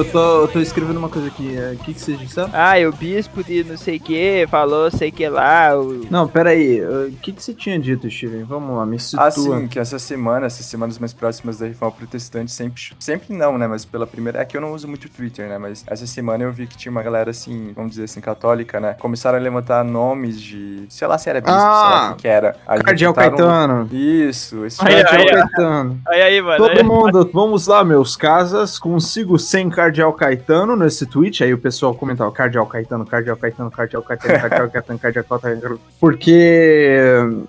Eu tô, tô escrevendo uma coisa aqui. é, O que, que vocês disseram? Ah, e o bispo de não sei o que falou sei que lá. O... Não, peraí. O que, que você tinha dito, Steven? Vamos lá, me situa. Ah, sim, que essa semana, essas semanas mais próximas da Reforma Protestante, sempre, sempre não, né? Mas pela primeira. É que eu não uso muito Twitter, né? Mas essa semana eu vi que tinha uma galera assim, vamos dizer assim, católica, né? Começaram a levantar nomes de. Sei lá se era bispo, sei lá Ah, o que, que era. Aí Cardeal Caetano. Isso, esse Aí, Cardeal aí, Caetano. Aí aí, mano. Todo aí- mundo, vamos lá, meus casas. Consigo sem Cardeal Caetano nesse tweet. Aí o pessoal comentava Cardeal Caetano, Cardeal Caetano, Cardeal Caetano, Cardeal Caetano, Cardeal Caetano. Porque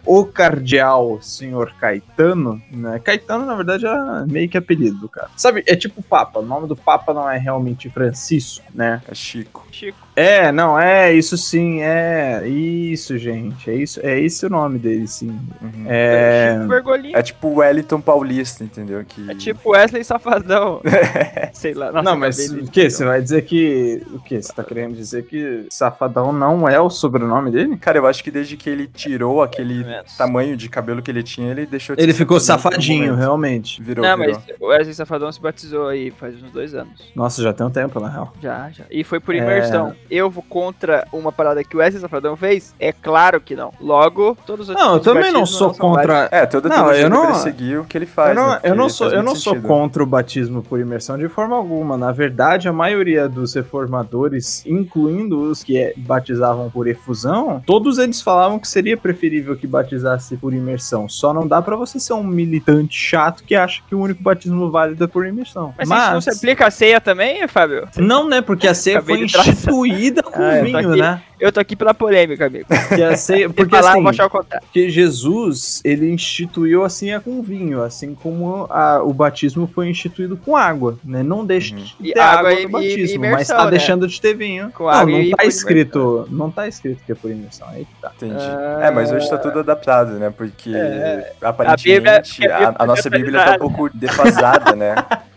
o Cardeal Senhor Caetano, né? Caetano, na verdade, é meio que apelido do cara. Sabe, é tipo Papa. O nome do Papa não é realmente Francisco, né? É Chico. Chico. É, não, é isso sim, é isso, gente. É isso, é esse o nome dele, sim. Uhum. É. Chico Bergoglio. É tipo Wellington Paulista, entendeu? Que... É tipo Wesley Safadão. Sei lá. Nossa, não, mas o que? Você vai dizer que. O que? Você tá querendo dizer que Safadão não é o sobrenome dele? Cara, eu acho que desde que ele tirou aquele tamanho de cabelo que ele tinha, ele deixou de Ele ser ficou safadinho, realmente. Virou, Não, virou. mas o Wesley Safadão se batizou aí faz uns dois anos. Nossa, já tem um tempo, na real. Já, já. E foi por É. imersão. Eu vou contra uma parada que o Wesley Safadão fez? É claro que não. Logo, todos os Não, eu também não sou contra. É, toda Não, eu não- seguir o que ele faz, Eu não, né? eu não sou, eu não sou contra o batismo por imersão de forma alguma. Na verdade, a maioria dos reformadores, incluindo os que é- batizavam por efusão, todos eles falavam que seria preferível que batizasse por imersão. Só não dá pra você ser um militante chato que acha que o único batismo válido é por imersão. Mas, isso não se aplica a ceia também, Fábio? Não, né? Porque a ceia foi instituída com Ah, vinho, né? Eu tô aqui pela polêmica, amigo. Que a ceia, Porque falar, assim, vou achar o porque Jesus, ele instituiu assim a com vinho, assim como a- o batismo foi instituído com água, né? Não deixa Uhum. de E água água e- e- batismo, imersão, mas tá né? deixando de ter vinho. Com não, não tá escrito, não tá escrito que é por imersão, aí que tá. Entendi. Ah. É, mas hoje tá tudo adaptado, né? Porque É. aparentemente A a, Bíblia- a Bíblia a nossa Bíblia tá um pouco defasada, né?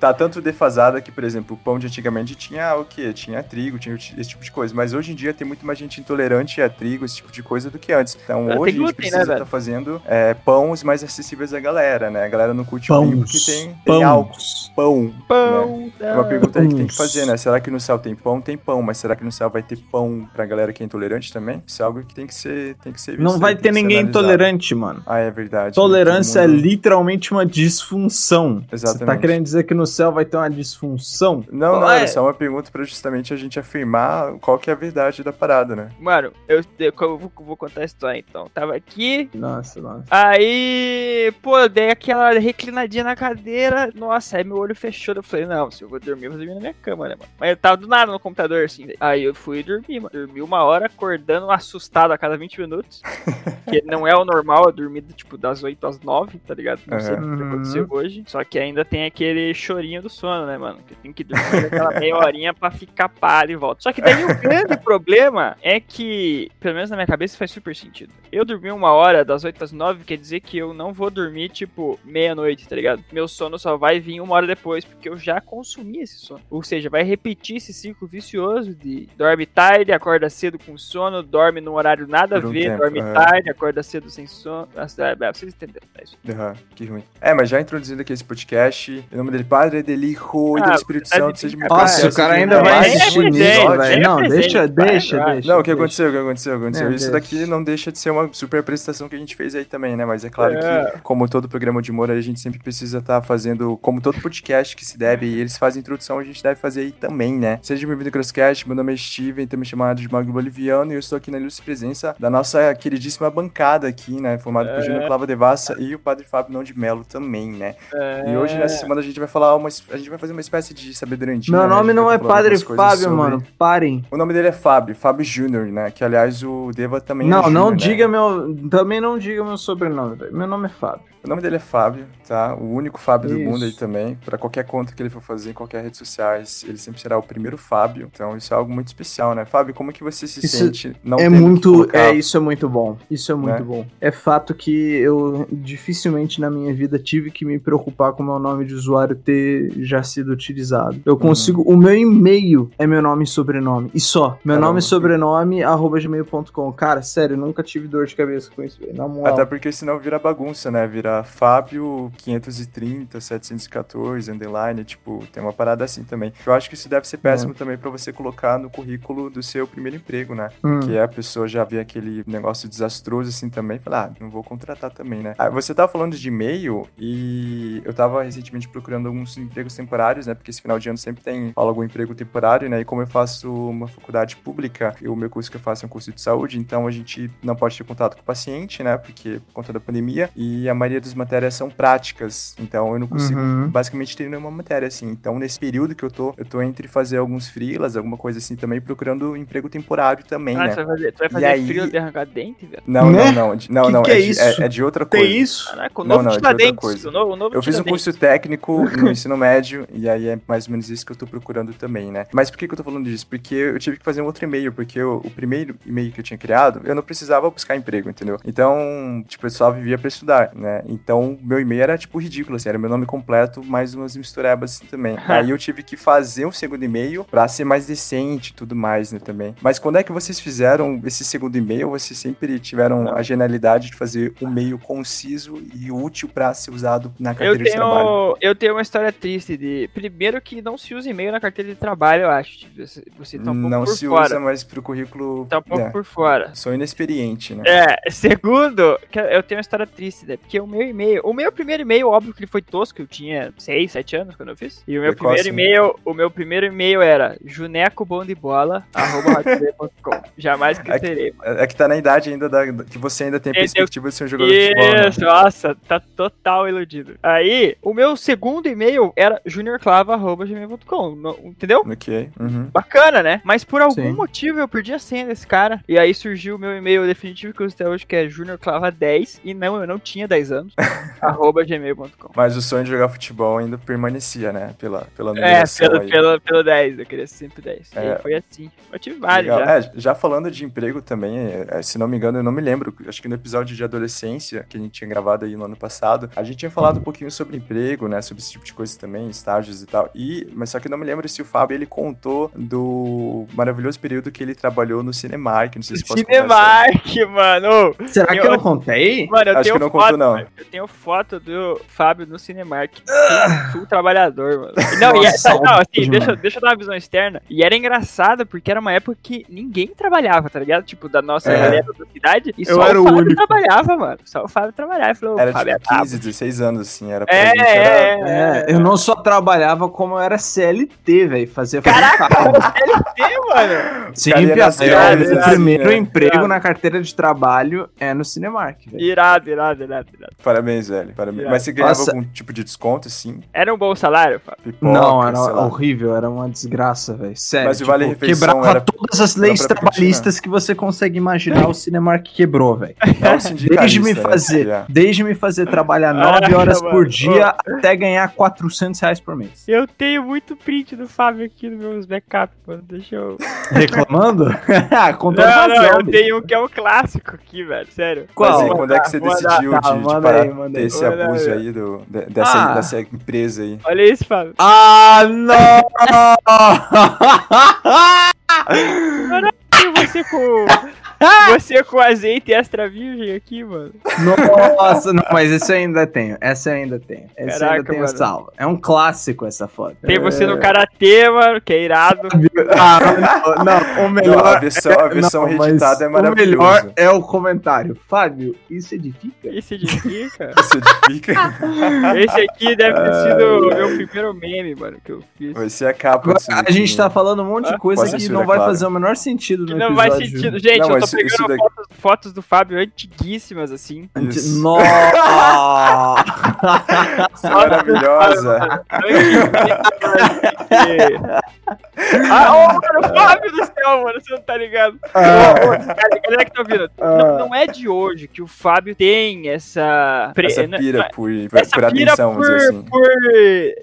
Tá tanto defasada que, por exemplo, o pão de antigamente tinha o quê? Tinha trigo, tinha esse tipo de coisa. Mas hoje em dia tem muito mais gente intolerante a trigo, esse tipo de coisa, do que antes. Então hoje a gente glúten, né, precisa estar velho? fazendo é, pães mais acessíveis à galera, né? A galera não curte o vinho porque tem, tem pãos. álcool. Pão. né? Pão. É uma pergunta aí que tem que fazer, né? Será que no céu tem pão? Tem pão, mas será que no céu vai ter pão pra galera que é intolerante também? Isso é algo que tem que ser, tem que ser visto. Não vai ter ninguém intolerante, mano. Ah, é verdade. Tolerância Todo é mundo- literalmente uma disfunção. Você tá Exatamente. Querendo dizer que no céu vai ter uma disfunção? Não, não, É. era só uma pergunta pra justamente a gente afirmar qual que é a verdade da parada, né? Mano, eu, eu vou, vou contar a história então. Tava aqui, Nossa, nossa. aí, pô, dei aquela reclinadinha na cadeira. Nossa, aí meu olho fechou. Eu falei, não, se eu vou dormir, eu vou dormir na minha cama, né, mano? Mas eu tava do nada no computador, assim. Aí eu fui dormir, mano. Dormi uma hora, acordando assustado a cada 20 minutos. que não é o normal, eu dormi, tipo, das 8 às 9, tá ligado? Não sei o que Uhum. aconteceu hoje. Só que ainda tem aquele chorinho do sono, né, mano? Que tem que dormir aquela meia horinha pra ficar paro e volta. Só que daí o grande problema é que, pelo menos na minha cabeça, faz super sentido. Eu dormi uma hora, das 8 às 9, quer dizer que eu não vou dormir, tipo, meia-noite, tá ligado? Meu sono só vai vir uma hora depois, porque eu já consumi esse sono. Ou seja, vai repetir esse ciclo vicioso de dorme tarde, acorda cedo com sono, dorme num horário nada a um ver, tempo, dorme é. tarde, acorda cedo sem sono. É, vocês entenderam, é isso. Aham, que ruim. É, mas já introduzindo aqui esse podcast, em nome dele Padre, dele Hijo e Ah, do Espírito tá Santo, seja brincadeira. Nossa, o cara ainda vai é assistir nisso, é velho. Não, deixa, deixa, deixa. Não, o que aconteceu, o que aconteceu, o que aconteceu. Isso daqui não deixa de ser uma super prestação que a gente fez aí também, né? Mas é claro É. que, como todo programa de humor, a gente sempre precisa estar fazendo, como todo podcast que se deve, e eles fazem introdução, a gente deve fazer aí também, né? Seja bem-vindo ao Crosscast, meu nome é Steven, também chamado de Magno Boliviano, e eu estou aqui na ilustre presença da nossa queridíssima bancada aqui, né? Formada por É. Júnior Clava Devassa e o Padre Fábio Não de Melo também, né? É. E hoje, nessa semana, a gente vai falar uma. A gente vai fazer uma espécie de sabedoria antiga. Meu né? Nome gente não é Padre Fábio, sobre- mano. Parem. O nome dele é Fábio, Fábio Júnior, né? Que aliás o Deva também é Não, não Júnior, né? diga meu. Também não diga meu sobrenome, velho. Meu nome é Fábio. O nome dele é Fábio, tá? O único Fábio do Isso. mundo aí também. Pra qualquer conta que ele for fazer em qualquer rede sociais, ele sempre será o primeiro Fábio. Então isso é algo muito especial, né? Fábio, como que você se Isso sente não é muito. colocar- É, isso é muito bom. Isso é muito Né? bom. É fato que eu dificilmente na minha vida tive que me preocupar com o meu nome de usuário ter já sido utilizado. Eu consigo. O meu e-mail é meu nome e sobrenome. E só. Meu Caramba. nome e sobrenome, arroba gmail.com. Cara, sério, nunca tive dor de cabeça com isso. Na moral. Até porque senão vira bagunça, né? Vira Fábio 530, 714, underline, tipo, tem uma parada assim também. Eu acho que isso deve ser péssimo também pra você colocar no currículo do seu primeiro emprego, né? Hum. Que a pessoa já vê aquele negócio desastroso assim também e fala, ah, não vou contratar também, né? Ah, você tava falando de e-mail e eu tava recentemente procurando alguns empregos temporários, né? Porque esse final de ano sempre tem algum emprego temporário, né? E como eu faço uma faculdade pública, e o meu curso que eu faço é um curso de saúde, então a gente não pode ter contato com o paciente, né? Porque por conta da pandemia, e a maioria das matérias são práticas, então eu não consigo Uhum. basicamente ter nenhuma matéria assim. Então nesse período que eu tô, eu tô entre fazer alguns freelas, alguma coisa assim também, procurando emprego temporário também, Ah, né? você vai fazer, tu vai E fazer aí- de arrancar dente, velho? Não, Né? não, não. Não, Que não. que é de, isso? é de outra coisa. Tem isso? Caraca, o Não, novo não, é de outra coisa. O novo, o novo Eu fiz um curso técnico no ensino médio, e aí é mais ou menos isso que eu tô procurando também, né? Mas por que, que eu tô falando disso? Porque eu tive que fazer um outro e-mail, porque eu- o primeiro e-mail que eu tinha criado, eu não precisava buscar emprego, entendeu? Então, tipo, eu só vivia pra estudar, né? Então, meu e-mail era, tipo, ridículo, assim, era meu nome completo, mais umas misturebas assim também. aí eu tive que fazer um segundo e-mail pra ser mais decente e tudo mais, né, também. Mas quando é que vocês fizeram esse segundo e-mail? Vocês sempre tiveram a genialidade de fazer um e-mail conciso e útil pra ser usado na Eu carteira de trabalho? tenho, eu tenho uma história triste de. Primeiro que não se usa e-mail na carteira de trabalho, eu acho. Você, tá um pouco não por se fora. usa mais pro currículo. Tá um pouco é, por fora. Sou inexperiente, né? É, segundo, eu tenho uma história triste, né? Porque o meu e-mail, o meu primeiro e-mail, óbvio que ele foi tosco, eu tinha 6, 7 anos quando eu fiz. E o meu primeiro né? e-mail, o meu primeiro e-mail era junecobondibola@hotmail.com. Jamais criterei. É é que tá na idade ainda da, que você ainda tem perspectiva de ser um jogador de futebol. Né? Isso, nossa, tá total iludido. Aí, o meu segundo e-mail era juniorclava.gmail.com, entendeu? Ok. Uhum. Bacana, né? Mas por algum Sim. motivo eu perdi a senha desse cara. E aí surgiu o meu e-mail definitivo que eu uso até hoje, que é juniorclava10. E não, eu não tinha 10 anos. arroba gmail.com. Mas o sonho de jogar futebol ainda permanecia, né? Pela, pela É, pelo, aí. pelo, pelo 10, eu queria sempre 10. E É. aí foi assim. Eu tive vários já. É, já falando de emprego também, é, se não me engano, eu não me lembro. Acho que no episódio de adolescência que a gente tinha gravado aí no ano passado, a gente tinha falado um pouquinho sobre emprego, né? Sobre esse tipo de coisa também, estágios e tal. E, mas só que eu não me lembro se o Fábio ele contou do maravilhoso período que ele trabalhou no Cinemark. Não sei se posso Cinemark, mano! Será que Eu- eu não contei? Mano, eu Acho tenho que não foto, contou, não. mano. Eu tenho foto do Fábio no Cinemark. Full trabalhador, mano. Não, e é- Nossa, não, assim, deixa, deixa eu dar uma visão externa. E era engraçado porque era uma época que ninguém trabalhava, tá ligado? Tipo, da nossa É. galera da cidade. E Eu só era o o Fábio único. trabalhava, mano. Só o Fábio trabalhava. E falou, Era Fábio tipo 15, 16 anos, assim. Era pra É, gente, era... é, É, eu não só trabalhava como eu era CLT, velho. Fazia Caraca, é, mano. Sim, meu né, primeiro né? emprego Irado. na carteira de trabalho é no Cinemark, velho. Irado, irado, irado, irado. Parabéns, velho. Parabéns. Mas você ganhava Nossa. algum tipo de desconto, assim? Era um bom salário, Fábio? Pipoca, Não, era horrível, era uma desgraça, velho. Sério. Mas o Vale Refeição quebrava era- todas as leis pra trabalhistas que você consegue imaginar, o Cinemark quebrou, velho. É Desde me né, fazer, que é. desde me fazer trabalhar Caraca, 9 horas por dia até ganhar 400 reais por mês. Eu tenho muito print do Fábio aqui nos meus backups, mano. Deixa eu. Reclamando? Contou Não, não, razão, eu tenho um que é um clássico aqui, velho. Sério. Mas Qual? aí, quando é que você decidiu tá, de, de parar esse abuso aí. do, de- dessa, Ah. dessa empresa aí? Olha isso, Fábio. Ah, não! E você com. Você com azeite extra virgem aqui, mano. Nossa, não, mas esse eu ainda tenho. Essa eu ainda tenho. Essa eu Caraca, ainda tenho mano. salva. É um clássico essa foto. Tem você no karatê, mano, que é irado. Ah, não, não, o melhor. Não, a versão, a versão não, reeditada é O melhor maravilhosa. é o comentário. Fábio, isso edifica? Isso edifica. Isso edifica. Esse aqui deve ter sido o meu primeiro meme, mano, que eu fiz. Vai ser a capa Agora, disso a gente tá falando um monte de Ah, coisa com a que não vai claro. fazer o menor sentido Que no não episódio. faz sentido. Gente, Não, eu tô isso- pegando isso daqui- fotos, fotos do Fábio antiguíssimas, assim. Isso. Nossa! Maravilhosa. Ah, ô, mano, Fábio do céu, mano, você não tá ligado. Ah. Ô, ô, galera, que tá ouvindo, Ah. não, não é de hoje que o Fábio tem essa... pre- Essa né, pira por, por, essa por pira atenção, vamos por, dizer assim. por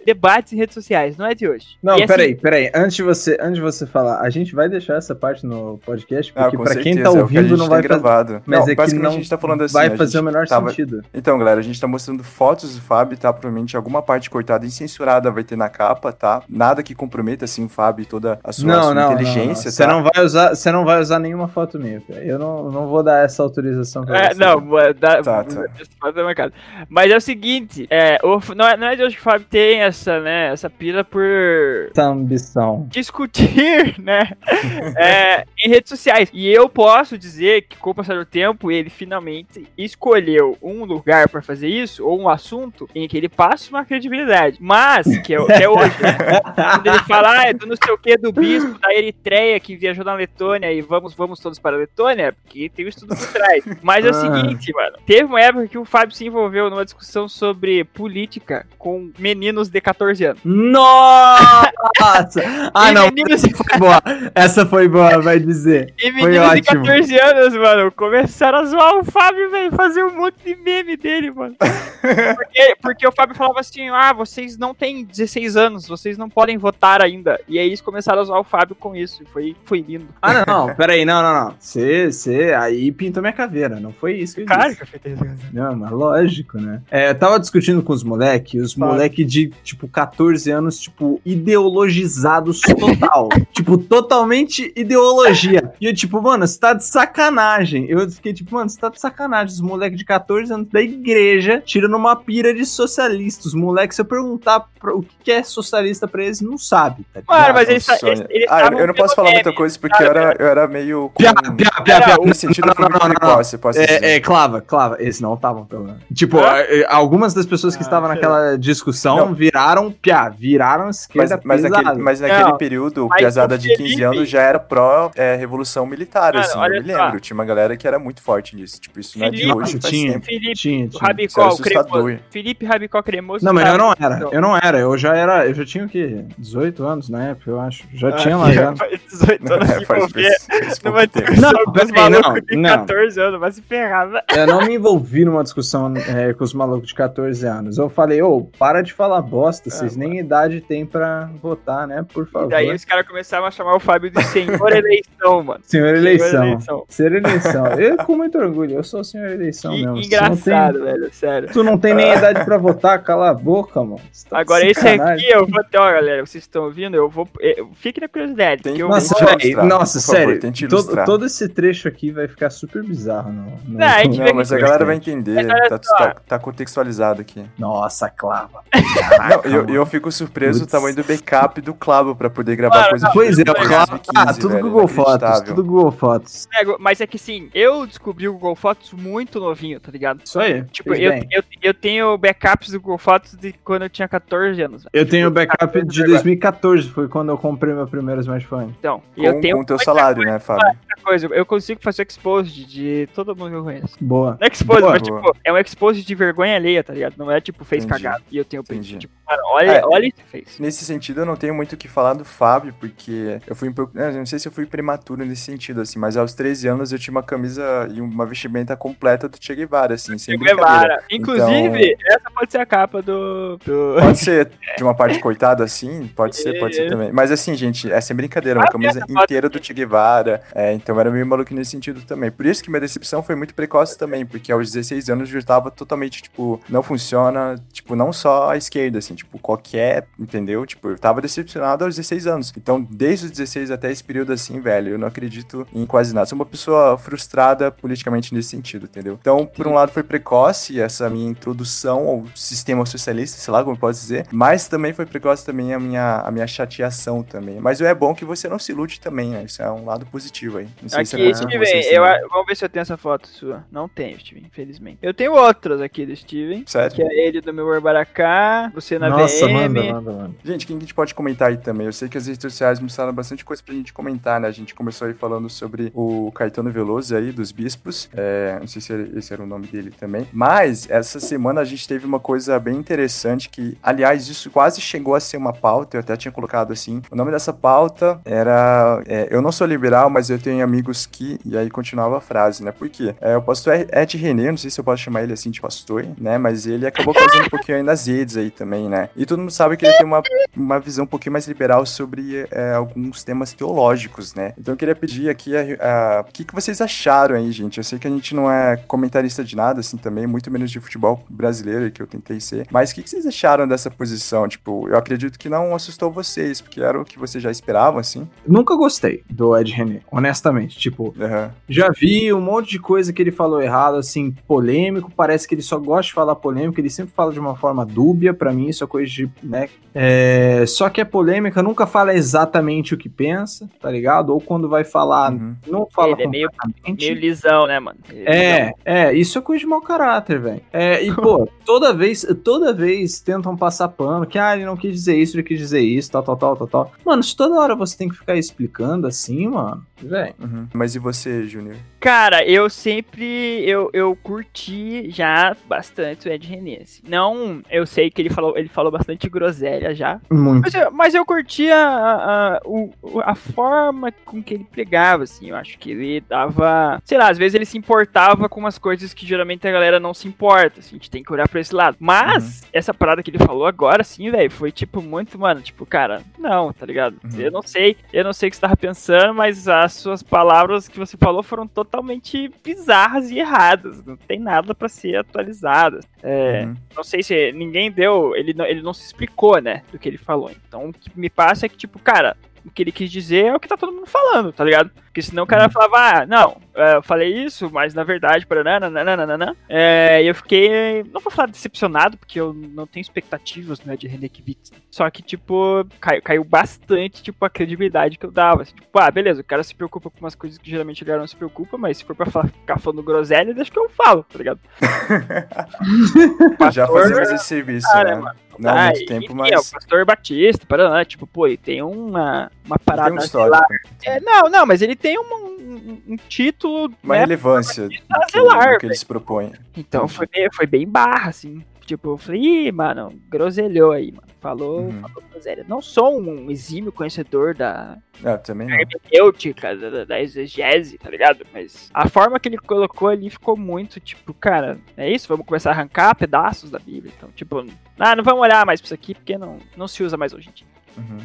debates em redes sociais, não é de hoje. Não, E, assim, peraí, peraí. Antes de, você, antes de você falar, a gente vai deixar essa parte no podcast, Ah, porque com pra quem certeza, tá é o que a ouvindo gente não tem vai fazer. gravado. Mas não, é que não a gente tá falando assim. vai a fazer o menor tava- sentido. Então, galera, a gente tá mostrando fotos do Fábio, tá? Provavelmente alguma parte cortada e censurada vai ter na capa, tá? Nada que comprometa, assim, o Fábio e toda a sua, Não, sua não, não, não. inteligência, Você tá? não vai usar, você não vai usar nenhuma foto minha. cara. Eu não, não vou dar essa autorização pra É, você. não, mano, dá, Tá, tá. Pode dar uma cara. Mas é o seguinte, é, o, não, é, não é de hoje que o Fábio tem essa, né, essa pira por Essa ambição. discutir, né, é, em redes sociais. E eu posso dizer que com o passar do tempo, ele finalmente escolheu um lugar pra fazer isso, ou um assunto, em que ele passe uma credibilidade. Mas, que é, que é hoje, né, quando ele fala, ah, é do não sei o que, do bispo da Eritreia que viajou na Letônia e vamos, vamos todos para a Letônia, porque tem o estudo por trás. Mas é o Ah. seguinte, mano, teve uma época que o Fábio se envolveu numa discussão sobre política com meninos de 14 anos. Nossa! Ah, não. meninos- Essa foi boa. Essa foi boa, vai dizer. E Foi meninos de ótimo. 14 anos, mano, começaram a zoar o Fábio, velho, fazer um monte de meme dele, mano. Porque, porque o Fábio falava assim, ah, vocês não têm 16 anos, vocês não podem votar ainda. E aí eles começaram a zoar o Fábio com isso, e foi, foi lindo. Ah, não, não. Peraí, não, não, não. Você, você aí pintou minha caveira. Não foi isso que eu Cara, disse. que eu fiz isso. Não, mas lógico, né? É, eu tava discutindo com os moleques, os moleques de, tipo, 14 anos, tipo, ideologizados total. tipo, totalmente ideologia. E eu, tipo, mano, você tá de sacanagem. Eu fiquei, tipo, mano, você tá de sacanagem. Os moleques de 14 anos da igreja tirando uma pira de socialistas. Os moleques, se eu perguntar pra- o que é socialista pra eles, não sabe, tá? Mano, mas eles, sonho. eles, eles Ah, eu, não posso pelo falar muita coisa porque eu era, eu era meio. Piá, piá, piá, piá. Sentido, eu fui Não, não, não, posso. É, é, clava, clava. Eles não estavam, pelo menos. Tipo, Hã? eh, algumas das pessoas que Ah, estavam naquela discussão Não. viraram, piá, viraram Mas, esquerda mas, mas naquele período, Piazada de 15 Felipe- anos já era pró-revolução militar, Mano, assim, eu olha me só. lembro. Tinha uma galera que era muito forte nisso. Tipo, isso não é de Felipe- hoje, faz Tinha. tempo. Felipe Tinha, o tinha. Rabicó, cremoso. Felipe Rabicó Cremoso. Não, mas eu não tava- era. Eu não era. Eu já era. Eu já tinha o quê? 18 anos na época, eu acho. Já Ah, tinha lá já. faz 18 anos É, faz, faz, faz numa tempo. discussão Não, os não, malucos de não. 14 anos, vai se ferrar. Eu não me envolvi numa discussão é, com os malucos de 14 anos. Eu falei, ô, para de falar bosta, vocês nem idade têm pra votar, né? Por favor. E daí os caras começaram a chamar o Fábio de senhor eleição, mano. Senhor eleição. Eleição. Ser eleição. Eu com muito orgulho, eu sou o senhor eleição Que mesmo. Engraçado, tem- velho, sério. Tu não tem nem idade pra votar, cala a boca, mano. Tá Agora esse aqui, eu vou até, ó, galera, vocês estão ouvindo, eu vou. eu- Fique na curiosidade. Tem que eu Nossa, Vou nossa, favor, sério. todo, todo esse trecho aqui vai ficar super bizarro. No, no- Não, a gente Não, mas a galera vai entender, tá, tá, tá contextualizado aqui. Nossa, clava. Não, eu, eu fico surpreso Putz. o tamanho do backup do Clavo pra poder gravar Mano, coisa Pois é, o 2015, Clavo. Ah, tudo velho, Google Fotos. Tudo Google Fotos. Pego, Mas é que sim, eu descobri o Google Fotos muito novinho, tá ligado? Isso aí. Tipo, eu, eu, eu tenho backups do Google Fotos de quando eu tinha 14 anos. Eu tenho Tipo, backup 14 de agora. 2014, foi quando eu comprei meu primeiro smartphone. Então, Com, eu tenho com o teu salário, né, Fábio? coisa. Eu consigo fazer exposed de todo mundo que eu conheço. Boa. Não é exposed, Boa, mas boa. tipo, é um exposed de vergonha alheia, tá ligado? Não é tipo, fez Entendi. cagado. E eu tenho print. Tipo, cara, olha, É. olha isso que fez. Nesse sentido, eu não tenho muito o que falar do Fábio, porque eu fui um pouco. eu Não sei se eu fui prematuro nesse sentido, assim, mas aos 13 anos eu tinha uma camisa e uma vestimenta completa do Che Guevara, assim, sem Che. Guevara. Inclusive, essa pode ser a capa do. do... Pode ser de uma parte cortada assim, pode ser, pode ser também. Mas assim, gente, é sem brincadeira, uma Ah, camisa inteira do Che Guevara. É, então era meio maluco nesse sentido também. Por isso que minha decepção foi muito precoce também, porque aos 16 anos eu já tava totalmente, tipo, não funciona, tipo, não só a esquerda, assim, tipo, qualquer, entendeu? Tipo, eu tava decepcionado aos 16 anos. Então, desde os 16 até esse período assim, velho, eu não acredito em quase nada. Sou uma pessoa frustrada politicamente nesse sentido, entendeu? Então, por um lado foi precoce essa minha introdução ao sistema socialista, sei lá como eu posso dizer, mas também foi precoce também a minha, a minha chateação também. Mas é bom que você não se ilude também, né? Isso é um lado positivo aí. Não sei se Aqui, aconteceu com Steven, eu, vamos ver se eu tenho essa foto sua. Não tenho, Steven, infelizmente. Eu tenho outras aqui do Steven. Sério? Que é ele do meu Baracá, você na Nossa, VM. manda, manda, manda. Gente, quem que a gente pode comentar aí também? Eu sei que as redes sociais mostraram bastante coisa pra gente comentar, né? A gente começou aí falando sobre o Caetano Veloso aí, dos Bispos. É, não sei se esse era o nome dele também. Mas, essa semana a gente teve uma coisa bem interessante que, aliás, isso quase chegou a ser uma pauta. Eu até tinha colocado assim. O nome dessa pauta era é, Eu não sou liberal, mas eu tenho amigos que... E aí continuava a frase, né? Por quê? É, o pastor Ed René, não sei se eu posso chamar ele assim de pastor, né? Mas ele acabou causando um pouquinho aí nas redes aí também, né? E todo mundo sabe que ele tem uma, uma visão um pouquinho mais liberal sobre é, alguns temas teológicos, né? Então eu queria pedir aqui a- a- o que, que vocês acharam aí, gente. Eu sei que a gente não é comentarista de nada, assim, também, muito menos de futebol brasileiro, que eu tentei ser. Mas o que, que vocês acharam dessa posição? Tipo, eu acredito que não assustou vocês, porque era o que vocês já esperavam, assim. Nunca gostei do Ed René, honestamente. Tipo, Aham. já vi um monte de coisa que ele falou errado, assim, polêmico. Parece que ele só gosta de falar polêmico, ele sempre fala de uma forma dúbia. Pra mim, isso é coisa de, né? É, só que é polêmica, nunca fala exatamente o que pensa, tá ligado? Ou quando vai falar, Uhum. não fala Ele é meio, meio lisão, né, mano? Ele é lisão. É, é, isso é coisa de mau caráter, velho. É, e, pô, toda vez, toda vez tentam passar pano, que, ah, ele não quis dizer isso, ele quis dizer isso, tal, tal, tal, tal, tal. Mano, se toda hora você tem que ficar explicando assim, mano, velho. Uhum. Mas e você, Júnior? Cara, eu sempre. Eu, eu curti já bastante o Ed René. assim. Não, eu sei que ele falou, ele falou bastante groselha já. Muito. Mas eu, mas eu curti a, a, o- a forma com que ele pregava, assim. Eu acho que ele dava. Sei lá, às vezes ele se importava com umas coisas que geralmente a galera não se importa. Assim, a gente tem que olhar pra esse lado. Mas, essa parada que ele falou agora, assim, velho, foi tipo muito, mano, tipo, cara, não, tá ligado? Uhum. Eu não sei, eu não sei o que você tava pensando, mas as suas palavras que você falou foram totalmente bizarras e erradas. Não tem nada pra ser atualizado. É, Uhum. não sei se ninguém deu, ele não, ele não se explicou, né, do que ele falou. Então, o que me passa é que, tipo, cara, o que ele quis dizer é o que tá todo mundo falando, tá ligado? Porque senão o cara falava, ah, não, é, eu falei isso, mas na verdade, para nananana, é, e eu fiquei, não vou falar decepcionado, porque eu não tenho expectativas, né, de René Kivitz. Só que, tipo, caiu, caiu bastante, tipo, a credibilidade que eu dava. assim, tipo, ah, beleza, o cara se preocupa com umas coisas que geralmente cara não se preocupa, mas se for pra falar, ficar falando groselha, deixa que eu falo, tá ligado? Já fazemos esse serviço, Cara, né? mano, Não há Ah, muito tempo, e, mas É, o pastor Batista, Paraná, tipo, pô, ele tem uma, uma parada, tem um sei histórico, lá. É, não, não, mas ele tem um, um- um título, uma né? relevância do que, do que ele se propõe. Então Entendi. foi, bem- foi bem barra, assim. Tipo, eu falei, ih, mano, groselhou aí, mano. Falou, Uhum. falou groselha. Não sou um exímio conhecedor da também não. hermenêutica, da, da, da exegese, tá ligado? Mas a forma que ele colocou ali ficou muito, tipo, cara, é isso? Vamos começar a arrancar pedaços da Bíblia. Então, tipo, ah, não vamos olhar mais pra isso aqui, porque não, não se usa mais hoje em dia. Uhum.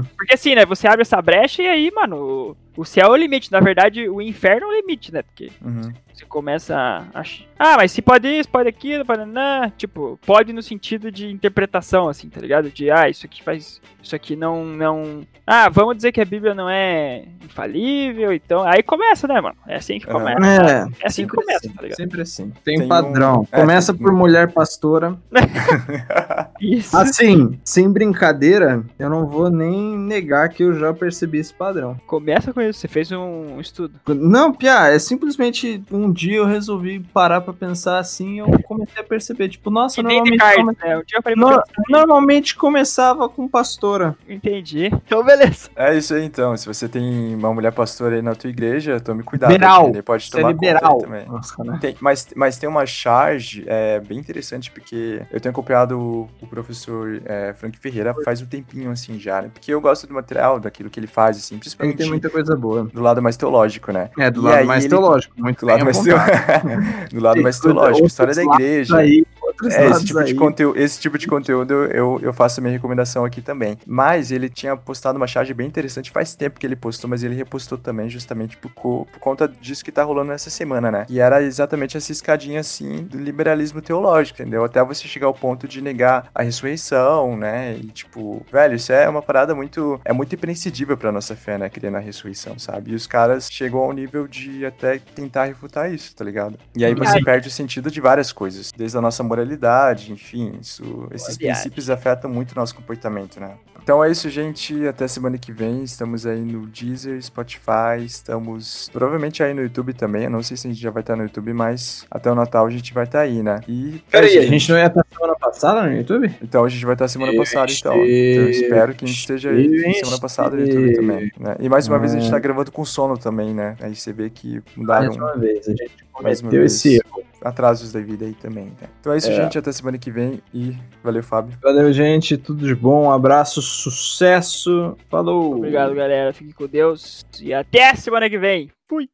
Hum. Porque assim, né, você abre essa brecha e aí, mano, o, céu é o limite. Na verdade, o inferno é o limite, né? Porque Uhum. você começa a Ah, mas se pode isso, pode aquilo, pode. Não. Tipo, pode no sentido de interpretação, assim, tá ligado? De ah, isso aqui faz. Isso aqui não. não... Ah, vamos dizer que a Bíblia não é infalível, então. Aí começa, né, mano? É assim que começa. É, É assim que sempre começa, assim, tá ligado? Sempre assim. Tem, Tem padrão. um- é, Começa tem- por mulher pastora. Isso. Assim, sem brincadeira, eu não vou nem negar que eu já percebi esse padrão. Começa com isso. Você fez um estudo. Não, Pia, é simplesmente um dia eu resolvi parar pra pensar assim e eu comecei a perceber, tipo, nossa, normalmente, Descartes, come- né? Um dia eu falei, no- normalmente começava com pastora. entendi. Então, beleza. É isso aí, então. Se você tem uma mulher pastora aí na tua igreja, tome cuidado. Liberal. Ele pode é tomar conta liberal. aí também. Nossa, né? Tem- mas, mas tem uma charge é, bem interessante, porque eu tenho acompanhado o, o professor é, Frank Ferreira faz um tempinho, assim, já, né? Porque eu gosto do material, daquilo que ele faz, assim, Ele principalmente tem muita coisa boa. do lado mais teológico, né? É, do E lado mais teológico. Muito Do lado mais, teo... do lado mais coisa- teológico, história da igreja. Aí, É, esse tipo, de conteúdo, esse tipo de conteúdo eu, eu faço a minha recomendação aqui também. Mas ele tinha postado uma charge bem interessante faz tempo que ele postou, mas ele repostou também justamente por, co- por conta disso que tá rolando nessa semana, né? E era exatamente essa escadinha assim do liberalismo teológico, entendeu? Até você chegar ao ponto de negar a ressurreição, né? E tipo, velho, isso é uma parada muito. É muito imprescindível pra nossa fé, né? Crer na ressurreição, sabe? E os caras chegam ao nível de até tentar refutar isso, tá ligado? E aí você perde o sentido de várias coisas, desde a nossa moralidade moralidade, enfim, isso, esses Verdade. princípios afetam muito o nosso comportamento, né? Então é isso, gente. Até semana que vem. Estamos aí no Deezer, Spotify, estamos provavelmente aí no YouTube também. Eu não sei se a gente já vai estar no YouTube, mas até o Natal a gente vai estar aí, né? E é Peraí, a gente não ia estar semana passada no YouTube? Então a gente vai estar semana passada, então. Então eu espero que a gente esteja aí semana passada no YouTube também. Né? E mais uma vez a gente tá Ah. gravando com sono também, né? Aí você vê que Mais mudaram uma vez, a gente mais uma cometeu vez esse erro. atrasos da vida aí também, né? Então é isso, É. gente. Até semana que vem e valeu, Fábio. Valeu, gente. Tudo de bom. Um abraço, sucesso. Falou. Obrigado, galera. Fique com Deus. E até semana que vem. Fui.